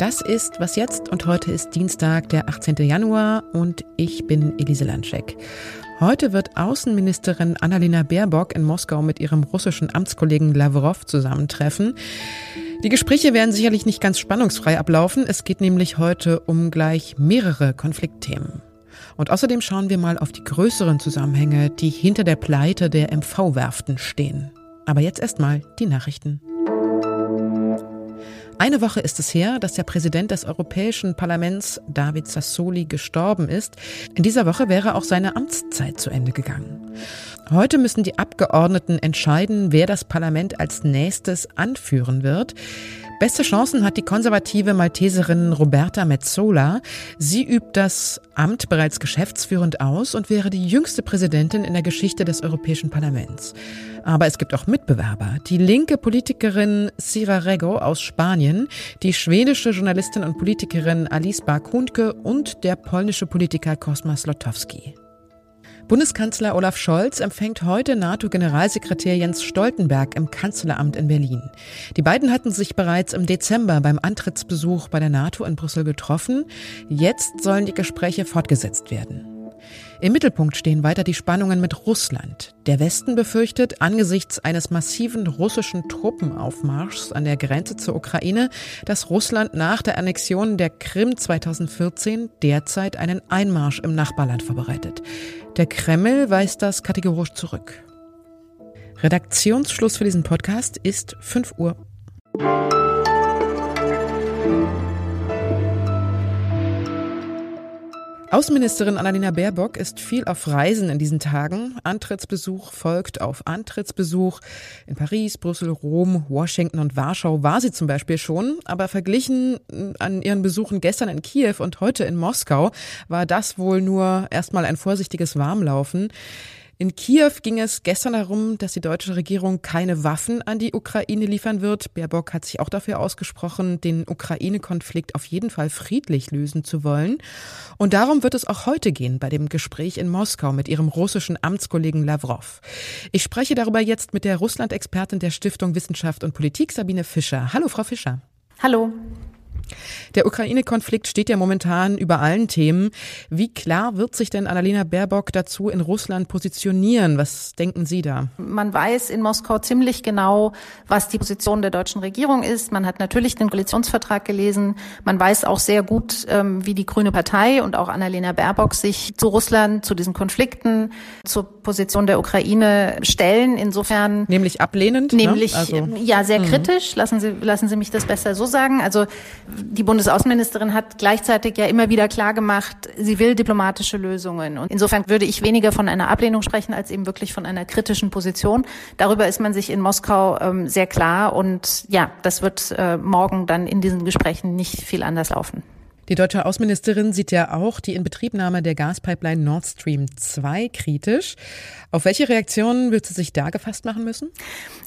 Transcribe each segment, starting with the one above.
Das ist Was jetzt und heute ist Dienstag, der 18. Januar und ich bin Elise Landschek. Heute wird Außenministerin Annalena Baerbock in Moskau mit ihrem russischen Amtskollegen Lavrov zusammentreffen. Die Gespräche werden sicherlich nicht ganz spannungsfrei ablaufen. Es geht nämlich heute um gleich mehrere Konfliktthemen. Und außerdem schauen wir mal auf die größeren Zusammenhänge, die hinter der Pleite der MV-Werften stehen. Aber jetzt erstmal die Nachrichten. Eine Woche ist es her, dass der Präsident des Europäischen Parlaments, David Sassoli, gestorben ist. In dieser Woche wäre auch seine Amtszeit zu Ende gegangen. Heute müssen die Abgeordneten entscheiden, wer das Parlament als nächstes anführen wird. Beste Chancen hat die konservative Malteserin Roberta Metzola. Sie übt das Amt bereits geschäftsführend aus und wäre die jüngste Präsidentin in der Geschichte des Europäischen Parlaments. Aber es gibt auch Mitbewerber. Die linke Politikerin Sira Rego aus Spanien, die schwedische Journalistin und Politikerin Alice Barkundke und der polnische Politiker Kosmas Lotowski. Bundeskanzler Olaf Scholz empfängt heute NATO-Generalsekretär Jens Stoltenberg im Kanzleramt in Berlin. Die beiden hatten sich bereits im Dezember beim Antrittsbesuch bei der NATO in Brüssel getroffen. Jetzt sollen die Gespräche fortgesetzt werden. Im Mittelpunkt stehen weiter die Spannungen mit Russland. Der Westen befürchtet angesichts eines massiven russischen Truppenaufmarschs an der Grenze zur Ukraine, dass Russland nach der Annexion der Krim 2014 derzeit einen Einmarsch im Nachbarland vorbereitet. Der Kreml weist das kategorisch zurück. Redaktionsschluss für diesen Podcast ist 5 Uhr. Außenministerin Annalena Baerbock ist viel auf Reisen in diesen Tagen. Antrittsbesuch folgt auf Antrittsbesuch. In Paris, Brüssel, Rom, Washington und Warschau war sie zum Beispiel schon. Aber verglichen äh, an ihren Besuchen gestern in Kiew und heute in Moskau war das wohl nur erstmal ein vorsichtiges Warmlaufen. In Kiew ging es gestern darum, dass die deutsche Regierung keine Waffen an die Ukraine liefern wird. Baerbock hat sich auch dafür ausgesprochen, den Ukraine-Konflikt auf jeden Fall friedlich lösen zu wollen. Und darum wird es auch heute gehen bei dem Gespräch in Moskau mit ihrem russischen Amtskollegen Lavrov. Ich spreche darüber jetzt mit der Russland-Expertin der Stiftung Wissenschaft und Politik, Sabine Fischer. Hallo, Frau Fischer. Hallo. Der Ukraine-Konflikt steht ja momentan über allen Themen. Wie klar wird sich denn Annalena Baerbock dazu in Russland positionieren? Was denken Sie da? Man weiß in Moskau ziemlich genau, was die Position der deutschen Regierung ist. Man hat natürlich den Koalitionsvertrag gelesen. Man weiß auch sehr gut, ähm, wie die Grüne Partei und auch Annalena Baerbock sich zu Russland, zu diesen Konflikten, zur Position der Ukraine stellen. Insofern. Nämlich ablehnend? Ne? Nämlich, ne? also, ja, sehr mhm. kritisch. Lassen Sie, lassen Sie mich das besser so sagen. Also, die Bundesaußenministerin hat gleichzeitig ja immer wieder klar gemacht, sie will diplomatische Lösungen. Und insofern würde ich weniger von einer Ablehnung sprechen, als eben wirklich von einer kritischen Position. Darüber ist man sich in Moskau ähm, sehr klar. Und ja, das wird äh, morgen dann in diesen Gesprächen nicht viel anders laufen. Die deutsche Außenministerin sieht ja auch die Inbetriebnahme der Gaspipeline Nord Stream 2 kritisch. Auf welche Reaktionen wird sie sich da gefasst machen müssen?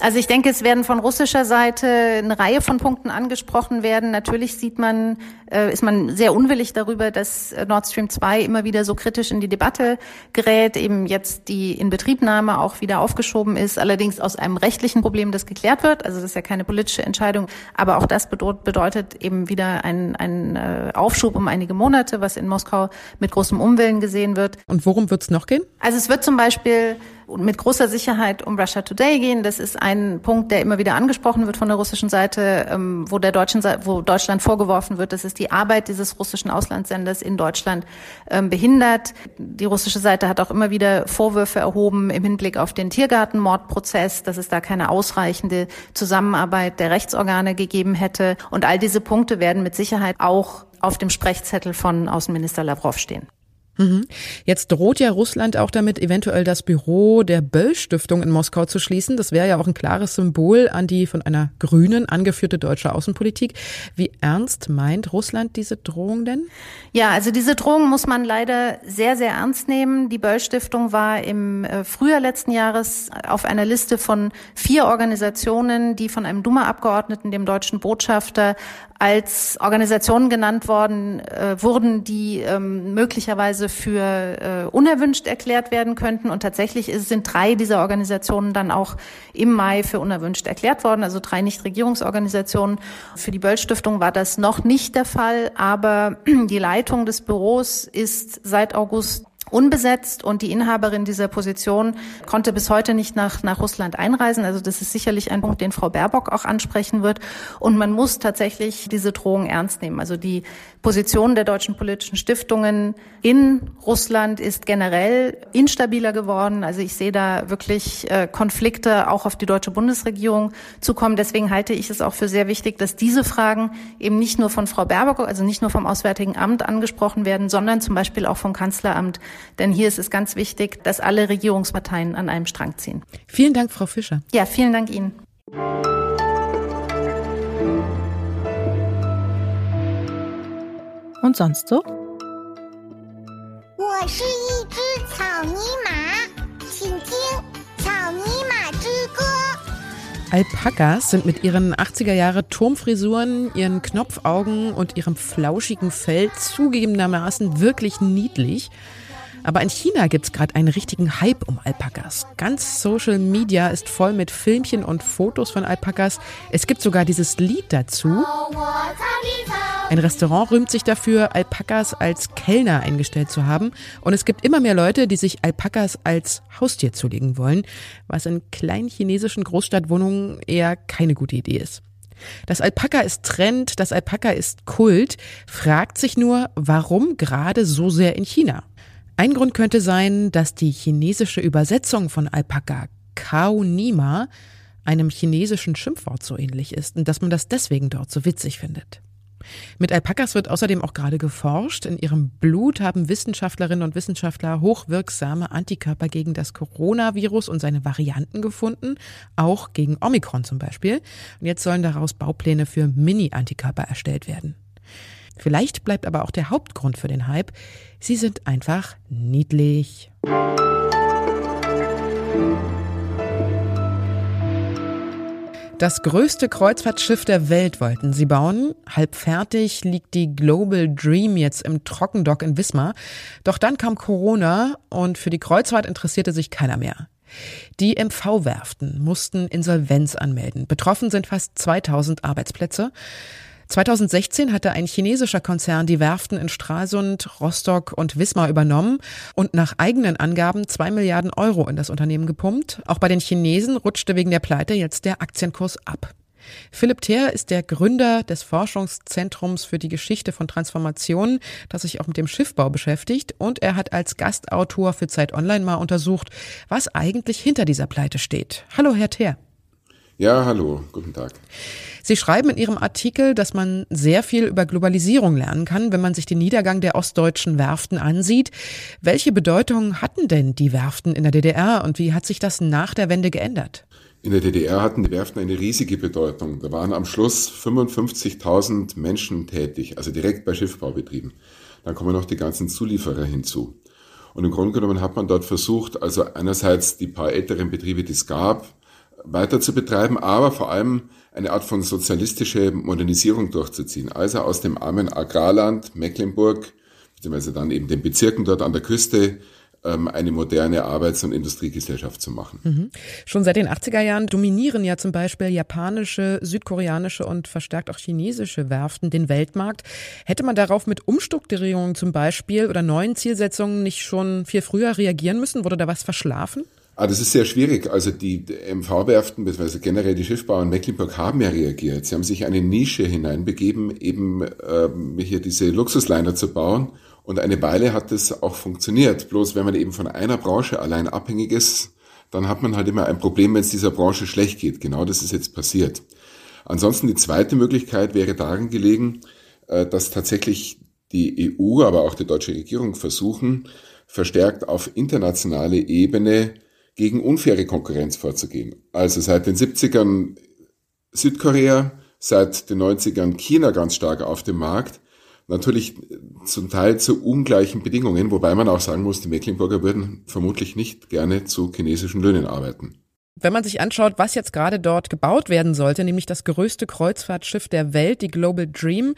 Also ich denke, es werden von russischer Seite eine Reihe von Punkten angesprochen werden. Natürlich sieht man, äh, ist man sehr unwillig darüber, dass Nord Stream 2 immer wieder so kritisch in die Debatte gerät, eben jetzt die Inbetriebnahme auch wieder aufgeschoben ist, allerdings aus einem rechtlichen Problem, das geklärt wird. Also das ist ja keine politische Entscheidung, aber auch das bedeutet eben wieder ein, ein äh, Aufschub um einige Monate, was in Moskau mit großem Umwillen gesehen wird. Und worum wird es noch gehen? Also es wird zum Beispiel mit großer Sicherheit um Russia Today gehen. Das ist ein Punkt, der immer wieder angesprochen wird von der russischen Seite, ähm, wo der deutschen Seite, wo Deutschland vorgeworfen wird, dass es die Arbeit dieses russischen Auslandssenders in Deutschland ähm, behindert. Die russische Seite hat auch immer wieder Vorwürfe erhoben im Hinblick auf den Tiergartenmordprozess, dass es da keine ausreichende Zusammenarbeit der Rechtsorgane gegeben hätte. Und all diese Punkte werden mit Sicherheit auch auf dem Sprechzettel von Außenminister Lavrov stehen. Mhm. Jetzt droht ja Russland auch damit, eventuell das Büro der Böll-Stiftung in Moskau zu schließen. Das wäre ja auch ein klares Symbol an die von einer Grünen angeführte deutsche Außenpolitik. Wie ernst meint Russland diese Drohung denn? Ja, also diese Drohung muss man leider sehr, sehr ernst nehmen. Die Böll-Stiftung war im äh, Frühjahr letzten Jahres auf einer Liste von vier Organisationen, die von einem Duma-Abgeordneten, dem deutschen Botschafter, als Organisationen genannt worden äh, wurden, die ähm, möglicherweise für äh, unerwünscht erklärt werden könnten. Und tatsächlich ist, sind drei dieser Organisationen dann auch im Mai für unerwünscht erklärt worden, also drei Nichtregierungsorganisationen. Für die Böll Stiftung war das noch nicht der Fall, aber die Leitung des Büros ist seit August unbesetzt und die Inhaberin dieser Position konnte bis heute nicht nach, nach Russland einreisen. Also das ist sicherlich ein Punkt, den Frau Baerbock auch ansprechen wird. Und man muss tatsächlich diese Drohung ernst nehmen. Also die Position der deutschen politischen Stiftungen in Russland ist generell instabiler geworden. Also ich sehe da wirklich äh, Konflikte auch auf die deutsche Bundesregierung zukommen. Deswegen halte ich es auch für sehr wichtig, dass diese Fragen eben nicht nur von Frau Baerbock, also nicht nur vom Auswärtigen Amt angesprochen werden, sondern zum Beispiel auch vom Kanzleramt denn hier ist es ganz wichtig, dass alle Regierungsparteien an einem Strang ziehen. Vielen Dank, Frau Fischer. Ja, vielen Dank Ihnen. Und sonst so? Alpakas sind mit ihren 80er Jahre Turmfrisuren, ihren Knopfaugen und ihrem flauschigen Fell zugegebenermaßen wirklich niedlich. Aber in China gibt's gerade einen richtigen Hype um Alpakas. Ganz Social Media ist voll mit Filmchen und Fotos von Alpakas. Es gibt sogar dieses Lied dazu. Ein Restaurant rühmt sich dafür, Alpakas als Kellner eingestellt zu haben. Und es gibt immer mehr Leute, die sich Alpakas als Haustier zulegen wollen, was in kleinen chinesischen Großstadtwohnungen eher keine gute Idee ist. Das Alpaka ist Trend, das Alpaka ist Kult, fragt sich nur, warum gerade so sehr in China? Ein Grund könnte sein, dass die chinesische Übersetzung von Alpaka Kao Nima einem chinesischen Schimpfwort so ähnlich ist und dass man das deswegen dort so witzig findet. Mit Alpakas wird außerdem auch gerade geforscht. In ihrem Blut haben Wissenschaftlerinnen und Wissenschaftler hochwirksame Antikörper gegen das Coronavirus und seine Varianten gefunden, auch gegen Omikron zum Beispiel. Und jetzt sollen daraus Baupläne für Mini-Antikörper erstellt werden. Vielleicht bleibt aber auch der Hauptgrund für den Hype. Sie sind einfach niedlich. Das größte Kreuzfahrtschiff der Welt wollten sie bauen. Halb fertig liegt die Global Dream jetzt im Trockendock in Wismar. Doch dann kam Corona und für die Kreuzfahrt interessierte sich keiner mehr. Die MV-Werften mussten Insolvenz anmelden. Betroffen sind fast 2000 Arbeitsplätze. 2016 hatte ein chinesischer Konzern die Werften in Stralsund, Rostock und Wismar übernommen und nach eigenen Angaben zwei Milliarden Euro in das Unternehmen gepumpt. Auch bei den Chinesen rutschte wegen der Pleite jetzt der Aktienkurs ab. Philipp Theer ist der Gründer des Forschungszentrums für die Geschichte von Transformationen, das sich auch mit dem Schiffbau beschäftigt. Und er hat als Gastautor für Zeit Online mal untersucht, was eigentlich hinter dieser Pleite steht. Hallo, Herr Theer. Ja, hallo, guten Tag. Sie schreiben in Ihrem Artikel, dass man sehr viel über Globalisierung lernen kann, wenn man sich den Niedergang der ostdeutschen Werften ansieht. Welche Bedeutung hatten denn die Werften in der DDR und wie hat sich das nach der Wende geändert? In der DDR hatten die Werften eine riesige Bedeutung. Da waren am Schluss 55.000 Menschen tätig, also direkt bei Schiffbaubetrieben. Dann kommen noch die ganzen Zulieferer hinzu. Und im Grunde genommen hat man dort versucht, also einerseits die paar älteren Betriebe, die es gab, weiter zu betreiben, aber vor allem eine Art von sozialistische Modernisierung durchzuziehen. Also aus dem armen Agrarland Mecklenburg, beziehungsweise dann eben den Bezirken dort an der Küste, ähm, eine moderne Arbeits- und Industriegesellschaft zu machen. Mhm. Schon seit den 80er Jahren dominieren ja zum Beispiel japanische, südkoreanische und verstärkt auch chinesische Werften den Weltmarkt. Hätte man darauf mit Umstrukturierungen zum Beispiel oder neuen Zielsetzungen nicht schon viel früher reagieren müssen? Wurde da was verschlafen? Ah, das ist sehr schwierig. Also die MV-Werften, beziehungsweise generell die Schiffbauer in Mecklenburg haben ja reagiert. Sie haben sich eine Nische hineinbegeben, eben ähm, hier diese Luxusliner zu bauen. Und eine Weile hat das auch funktioniert. Bloß wenn man eben von einer Branche allein abhängig ist, dann hat man halt immer ein Problem, wenn es dieser Branche schlecht geht. Genau das ist jetzt passiert. Ansonsten die zweite Möglichkeit wäre darin gelegen, äh, dass tatsächlich die EU, aber auch die deutsche Regierung versuchen, verstärkt auf internationale Ebene gegen unfaire Konkurrenz vorzugehen. Also seit den 70ern Südkorea, seit den 90ern China ganz stark auf dem Markt. Natürlich zum Teil zu ungleichen Bedingungen, wobei man auch sagen muss, die Mecklenburger würden vermutlich nicht gerne zu chinesischen Löhnen arbeiten. Wenn man sich anschaut, was jetzt gerade dort gebaut werden sollte, nämlich das größte Kreuzfahrtschiff der Welt, die Global Dream,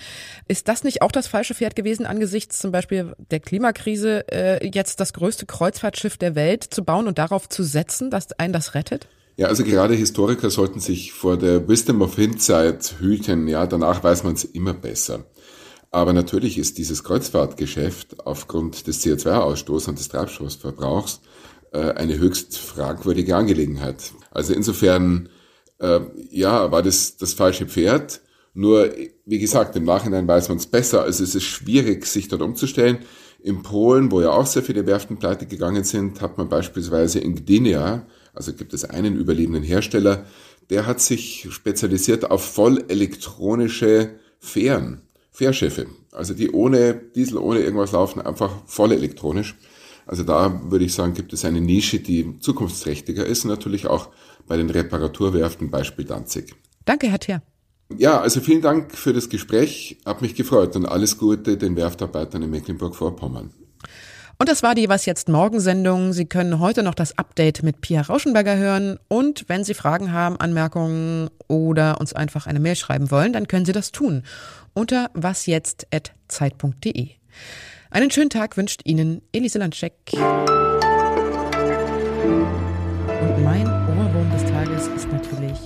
ist das nicht auch das falsche Pferd gewesen, angesichts zum Beispiel der Klimakrise, äh, jetzt das größte Kreuzfahrtschiff der Welt zu bauen und darauf zu setzen, dass einen das rettet? Ja, also gerade Historiker sollten sich vor der Wisdom of Hindsight hüten. Ja, danach weiß man es immer besser. Aber natürlich ist dieses Kreuzfahrtgeschäft aufgrund des CO2-Ausstoßes und des Treibstoffverbrauchs eine höchst fragwürdige Angelegenheit. Also insofern, äh, ja, war das das falsche Pferd. Nur, wie gesagt, im Nachhinein weiß man es besser. Also es ist schwierig, sich dort umzustellen. In Polen, wo ja auch sehr viele Werften pleite gegangen sind, hat man beispielsweise in Gdynia, also gibt es einen überlebenden Hersteller, der hat sich spezialisiert auf voll elektronische Fähren, Fährschiffe, also die ohne Diesel, ohne irgendwas laufen, einfach voll elektronisch. Also da würde ich sagen, gibt es eine Nische, die zukunftsträchtiger ist, natürlich auch bei den Reparaturwerften, Beispiel Danzig. Danke, Herr Thier. Ja, also vielen Dank für das Gespräch, Hab mich gefreut und alles Gute den Werftarbeitern in Mecklenburg-Vorpommern. Und das war die Was jetzt Morgensendung. Sie können heute noch das Update mit Pia Rauschenberger hören. Und wenn Sie Fragen haben, Anmerkungen oder uns einfach eine Mail schreiben wollen, dann können Sie das tun unter wasjetzt.zeit.de. Einen schönen Tag wünscht Ihnen Elise Landscheck. Und mein Ohrwurm des Tages ist natürlich